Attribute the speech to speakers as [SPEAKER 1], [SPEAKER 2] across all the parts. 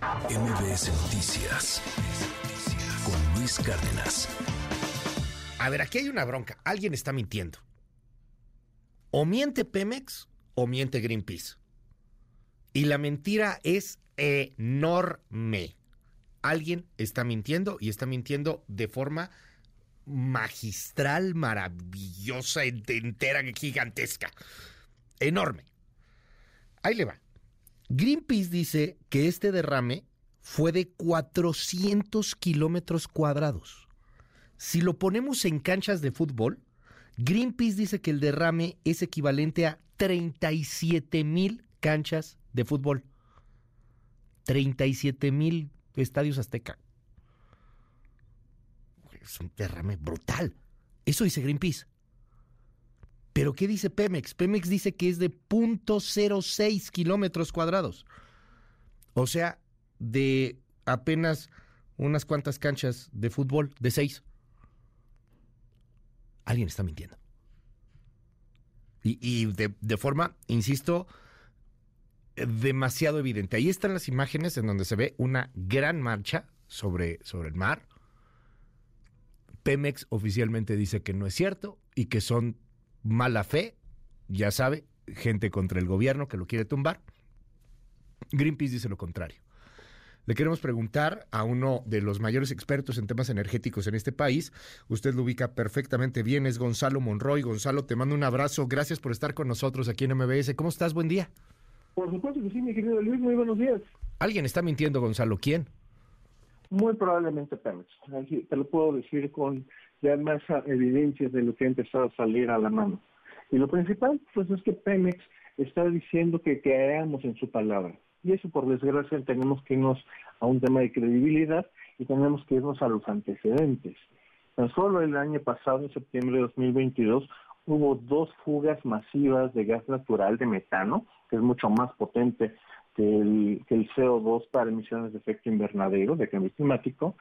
[SPEAKER 1] MBS Noticias con Luis Cárdenas.
[SPEAKER 2] A ver, aquí hay una bronca. Alguien está mintiendo. O miente Pemex o miente Greenpeace. Y la mentira es enorme. Alguien está mintiendo y está mintiendo de forma magistral, maravillosa, entera, gigantesca. Enorme. Ahí le va. Greenpeace dice que este derrame fue de 400 kilómetros cuadrados. Si lo ponemos en canchas de fútbol, Greenpeace dice que el derrame es equivalente a 37 mil canchas de fútbol. 37 mil estadios azteca. Es un derrame brutal. Eso dice Greenpeace. Pero ¿qué dice Pemex? Pemex dice que es de 0.06 kilómetros cuadrados. O sea, de apenas unas cuantas canchas de fútbol, de seis. Alguien está mintiendo. Y, de, de, forma, insisto, demasiado evidente. Ahí están las imágenes en donde se ve una gran marcha sobre, sobre el mar. Pemex oficialmente dice que no es cierto y que son mala fe, ya sabe, gente contra el gobierno que lo quiere tumbar. Greenpeace dice lo contrario. Le queremos preguntar a uno de los mayores expertos en temas energéticos en este país. Usted lo ubica perfectamente bien, es Gonzalo Monroy. Gonzalo, te mando un abrazo. Gracias por estar con nosotros aquí en MBS. ¿Cómo estás? Buen día.
[SPEAKER 3] Por supuesto que sí, mi querido Luis. Muy buenos días.
[SPEAKER 2] Alguien está mintiendo, Gonzalo. ¿Quién?
[SPEAKER 3] Muy probablemente Pemex. Te lo puedo decir con ya más evidencias de lo que ha empezado a salir a la mano. Y lo principal, pues es que Pemex está diciendo que creamos en su palabra. Y eso, por desgracia, tenemos que irnos a un tema de credibilidad y tenemos que irnos a los antecedentes. Tan solo el año pasado, en septiembre de 2022, hubo dos fugas masivas de gas natural de metano, que es mucho más potente que el, que el CO2 para emisiones de efecto invernadero, de cambio climático,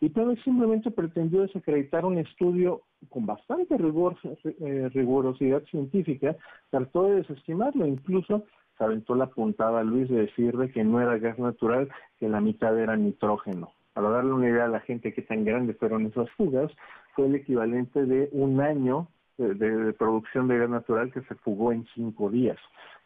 [SPEAKER 3] y Pemex simplemente pretendió desacreditar un estudio con bastante rigor, eh, rigurosidad científica, trató de desestimarlo, incluso se aventó la puntada a Luis de decirle que no era gas natural, que la mitad era nitrógeno. Para darle una idea a la gente qué tan grandes fueron esas fugas, fue el equivalente de un año de, producción de gas natural que se fugó en cinco días.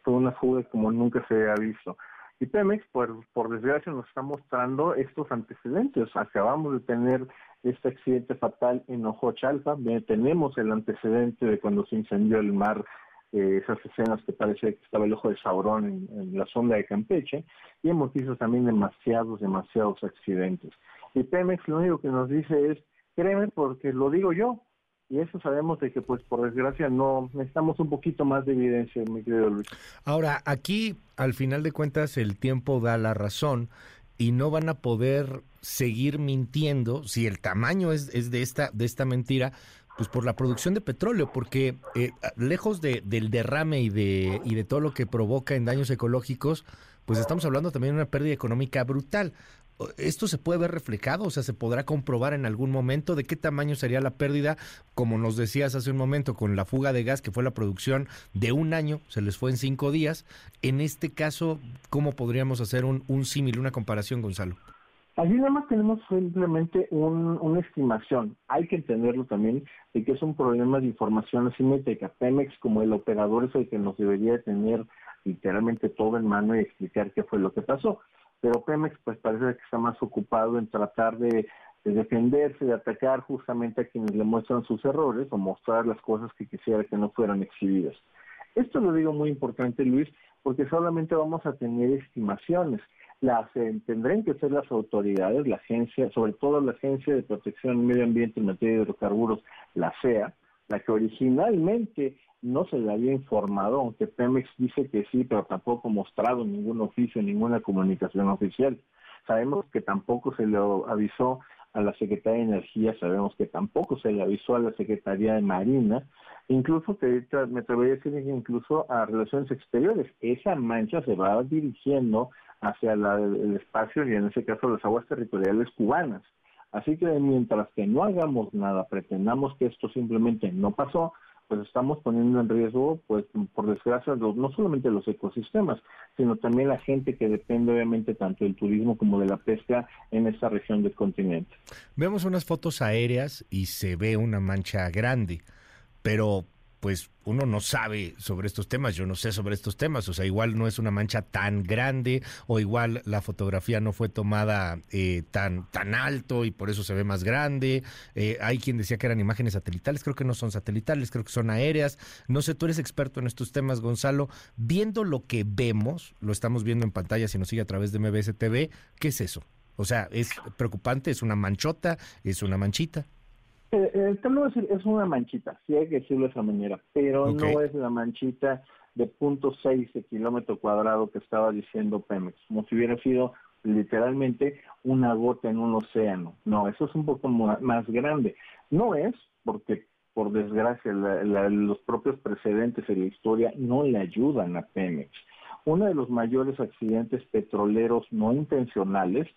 [SPEAKER 3] Fue una fuga como nunca se había visto. Y Pemex, por, por desgracia, nos está mostrando estos antecedentes. Acabamos de tener este accidente fatal en Ojochalpa, tenemos el antecedente de cuando se incendió el mar, eh, esas escenas que parece que estaba el ojo de Saurón en, en, la sonda de Campeche, y hemos visto también demasiados, demasiados accidentes. Y Pemex lo único que nos dice es, créeme porque lo digo yo, y eso sabemos de que pues por desgracia no necesitamos un poquito más de evidencia, mi querido Luis.
[SPEAKER 2] Ahora, aquí al final de cuentas el tiempo da la razón y no van a poder seguir mintiendo si el tamaño es, es de esta de esta mentira pues por la producción de petróleo, porque eh, lejos de, del derrame y de, y de todo lo que provoca en daños ecológicos, pues estamos hablando también de una pérdida económica brutal. ¿Esto se puede ver reflejado? O sea, ¿se podrá comprobar en algún momento de qué tamaño sería la pérdida? Como nos decías hace un momento, con la fuga de gas, que fue la producción de un año, se les fue en cinco días. En este caso, ¿cómo podríamos hacer un, un símil, una comparación, Gonzalo?
[SPEAKER 3] Allí nada más tenemos simplemente una estimación. Hay que entenderlo también de que es un problema de información asimétrica. Pemex, como el operador, es el que nos debería tener literalmente todo en mano y explicar qué fue lo que pasó pero Pemex pues parece que está más ocupado en tratar de, defenderse, de atacar justamente a quienes le muestran sus errores o mostrar las cosas que quisiera que no fueran exhibidas. Esto lo digo muy importante, Luis, porque solamente vamos a tener estimaciones. Las eh, tendrán que ser las autoridades, la agencia, sobre todo la Agencia de Protección del Medio Ambiente en materia de hidrocarburos, la CEA, la que originalmente no se le había informado, aunque Pemex dice que sí, pero tampoco mostrado ningún oficio, ninguna comunicación oficial. Sabemos que tampoco se le avisó a la Secretaría de Energía, sabemos que tampoco se le avisó a la Secretaría de Marina, incluso que me atrevería a decir incluso a Relaciones Exteriores. Esa mancha se va dirigiendo hacia el espacio y en ese caso las aguas territoriales cubanas. Así que mientras que no hagamos nada, pretendamos que esto simplemente no pasó, pues estamos poniendo en riesgo, pues por desgracia, no solamente los ecosistemas, sino también la gente que depende obviamente tanto del turismo como de la pesca en esta región del continente.
[SPEAKER 2] Vemos unas fotos aéreas y se ve una mancha grande, pero pues uno no sabe sobre estos temas, yo no sé sobre estos temas, o sea, igual no es una mancha tan grande o igual la fotografía no fue tomada eh, tan, tan alto y por eso se ve más grande. Eh, hay quien decía que eran imágenes satelitales, creo que no son satelitales, creo que son aéreas. No sé, tú eres experto en estos temas, Gonzalo. Viendo lo que vemos, lo estamos viendo en pantalla si nos sigue a través de MBS TV, ¿qué es eso? O sea, ¿es preocupante? ¿Es una manchota? ¿Es una manchita?
[SPEAKER 3] Eh, el tema es, una manchita, sí hay que decirlo de esa manera, pero no es la manchita de .6 de kilómetro cuadrado que estaba diciendo Pemex, como si hubiera sido literalmente una gota en un océano. No, eso es un poco más grande. No es porque, por desgracia, los propios precedentes en la historia no le ayudan a Pemex. Uno de los mayores accidentes petroleros no intencionales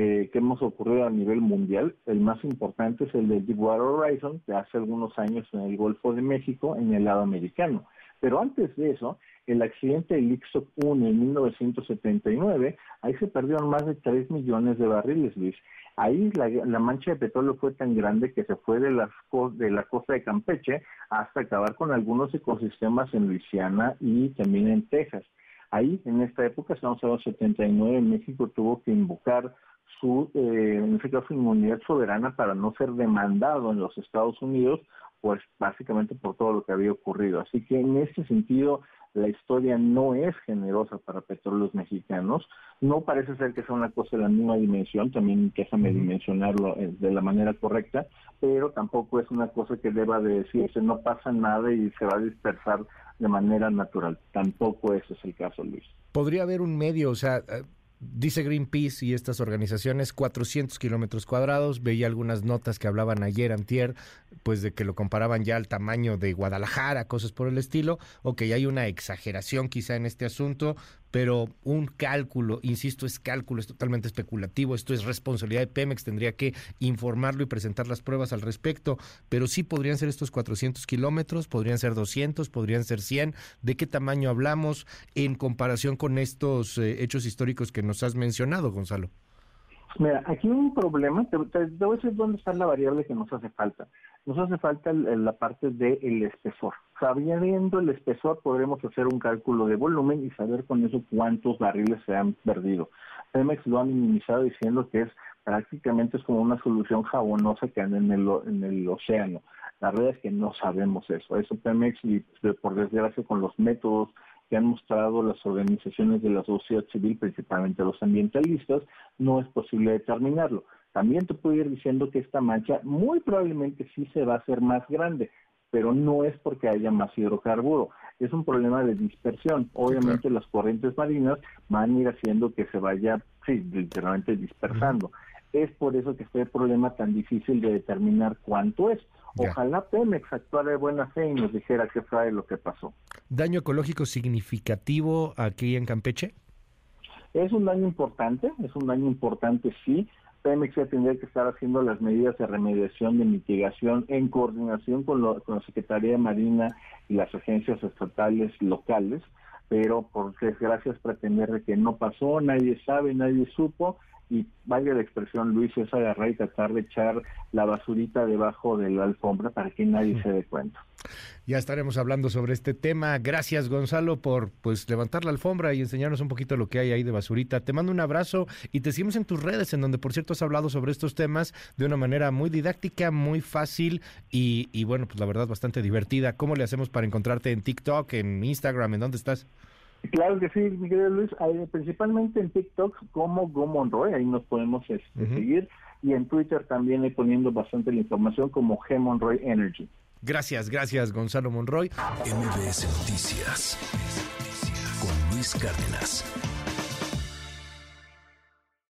[SPEAKER 3] eh, que hemos ocurrido a nivel mundial. El más importante es el de Deepwater Horizon, de hace algunos años en el Golfo de México, en el lado americano. Pero antes de eso, el accidente del Ixoc 1 en 1979, ahí se perdieron más de 3 millones de barriles, Luis. Ahí la, mancha de petróleo fue tan grande que se fue de, las, la costa de Campeche hasta acabar con algunos ecosistemas en Luisiana y también en Texas. Ahí, en esta época, estamos hablando de 79, México tuvo que invocar su, eh, en este caso, inmunidad soberana para no ser demandado en los Estados Unidos, pues básicamente por todo lo que había ocurrido. Así que en este sentido, la historia no es generosa para petróleos mexicanos. No parece ser que sea una cosa de la misma dimensión, también déjame dimensionarlo eh, de la manera correcta, pero tampoco es una cosa que deba de decirse no pasa nada y se va a dispersar de manera natural. Tampoco ese es el caso, Luis.
[SPEAKER 2] Podría haber un medio, o sea, eh, Dice Greenpeace y estas organizaciones 400 kilómetros cuadrados. Veía algunas notas que hablaban ayer, antier, pues de que lo comparaban ya al tamaño de Guadalajara, cosas por el estilo, o que hay una exageración quizá en este asunto, pero un cálculo, insisto, es cálculo, es totalmente especulativo, esto es responsabilidad de Pemex, tendría que informarlo y presentar las pruebas al respecto, pero sí podrían ser estos 400 kilómetros, podrían ser 200, podrían ser 100, ¿de qué tamaño hablamos en comparación con estos eh, hechos históricos que nos has mencionado, Gonzalo?
[SPEAKER 3] Mira, aquí hay un problema, te, voy a dónde está la variable que nos hace falta. Nos hace falta la parte del espesor. Sabiendo el espesor podremos hacer un cálculo de volumen y saber con eso cuántos barriles se han perdido. Pemex lo ha minimizado diciendo que es prácticamente es como una solución jabonosa que anda en el, en el océano. La verdad es que no sabemos eso. Eso Pemex, y por desgracia con los métodos que han mostrado las organizaciones de la sociedad civil, principalmente los ambientalistas, no es posible determinarlo. También te puedo ir diciendo que esta mancha muy probablemente sí se va a hacer más grande, pero no es porque haya más hidrocarburo, es un problema de dispersión. Obviamente las corrientes marinas van a ir haciendo que se vaya, sí, literalmente dispersando. Es por eso que este problema tan difícil de determinar cuánto es. Ojalá Pemex actuara de buena fe y nos dijera qué fue lo que pasó.
[SPEAKER 2] ¿Daño ecológico significativo aquí en Campeche?
[SPEAKER 3] Es un daño importante, es un daño importante sí. Pemex ya tendría que estar haciendo las medidas de remediación, de mitigación en coordinación con, la Secretaría de Marina y las agencias estatales locales, pero por desgracia es pretender que no pasó, nadie sabe, nadie supo y vaya la expresión, Luis, es agarrar y tratar de echar la basurita debajo de la alfombra para que nadie se dé cuenta.
[SPEAKER 2] Ya estaremos hablando sobre este tema. Gracias, Gonzalo, por pues levantar la alfombra y enseñarnos un poquito lo que hay ahí de basurita. Te mando un abrazo y te seguimos en tus redes, en donde, por cierto, has hablado sobre estos temas de una manera muy didáctica, muy fácil y, y bueno, pues la verdad, bastante divertida. ¿Cómo le hacemos para encontrarte en TikTok, en Instagram? ¿En dónde estás?
[SPEAKER 3] Claro que sí, mi querido Luis, principalmente en TikTok como Go Monroy, ahí nos podemos este, seguir, y en Twitter también he poniendo bastante la información como G Monroy Energy.
[SPEAKER 2] Gracias, gracias Gonzalo Monroy.
[SPEAKER 1] MBS Noticias con Luis Cárdenas.